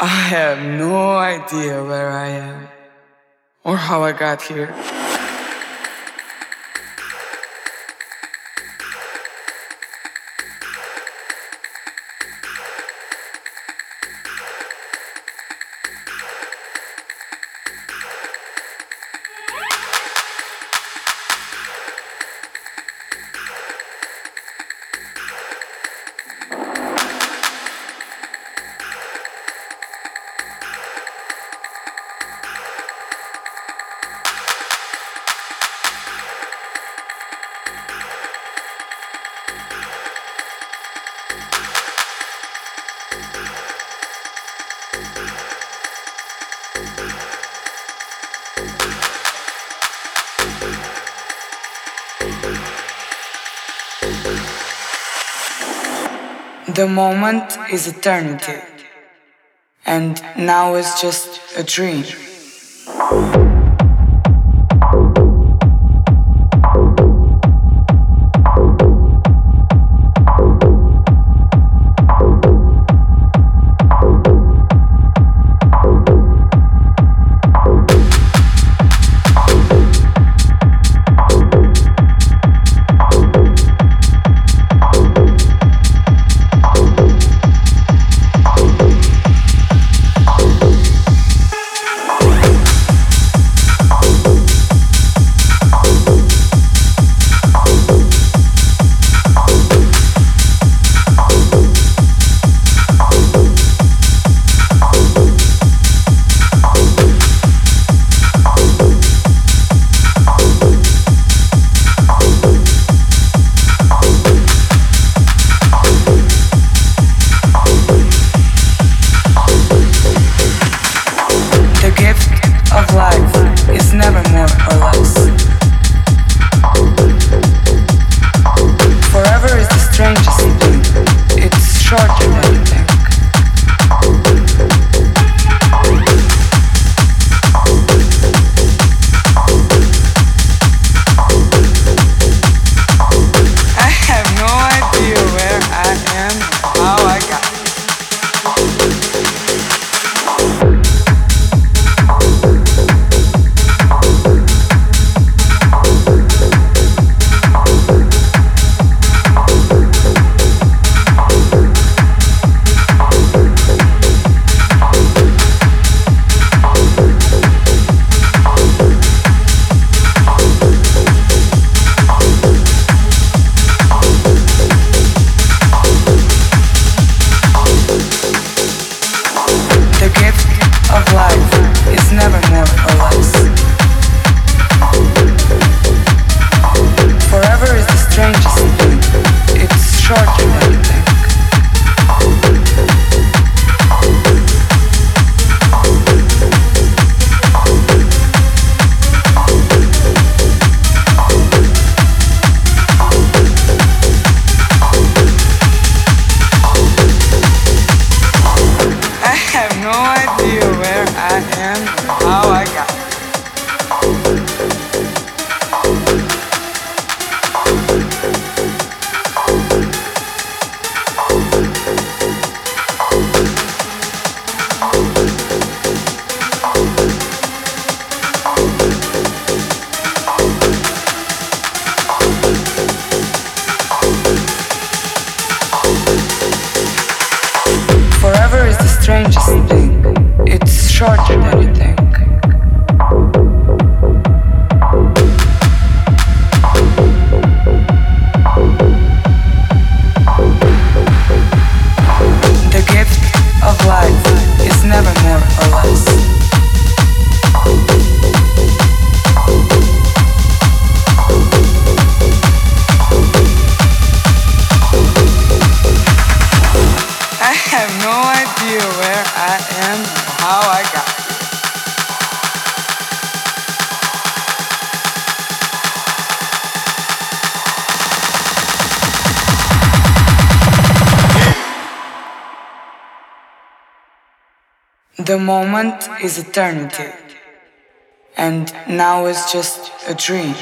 I have no idea where I am or how I got here. The moment is eternity, and now it's just a dream. is eternity, and now is just a dream.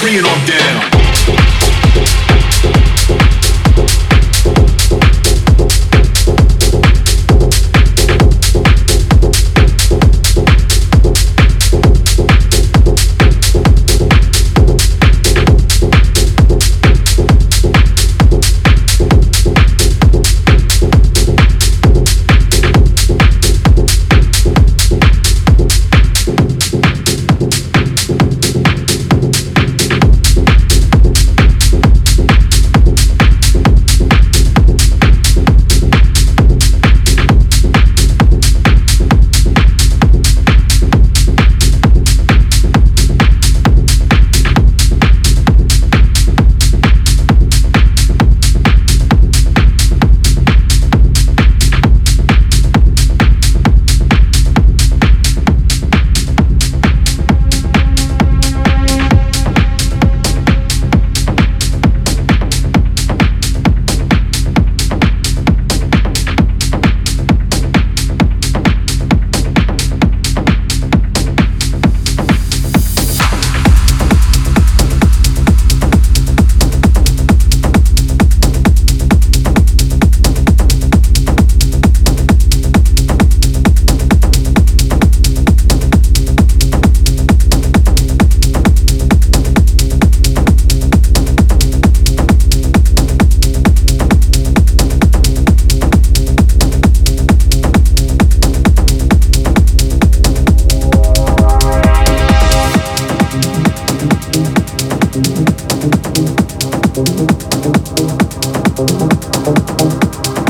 Freeing it on down.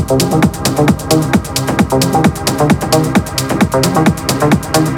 Thank you.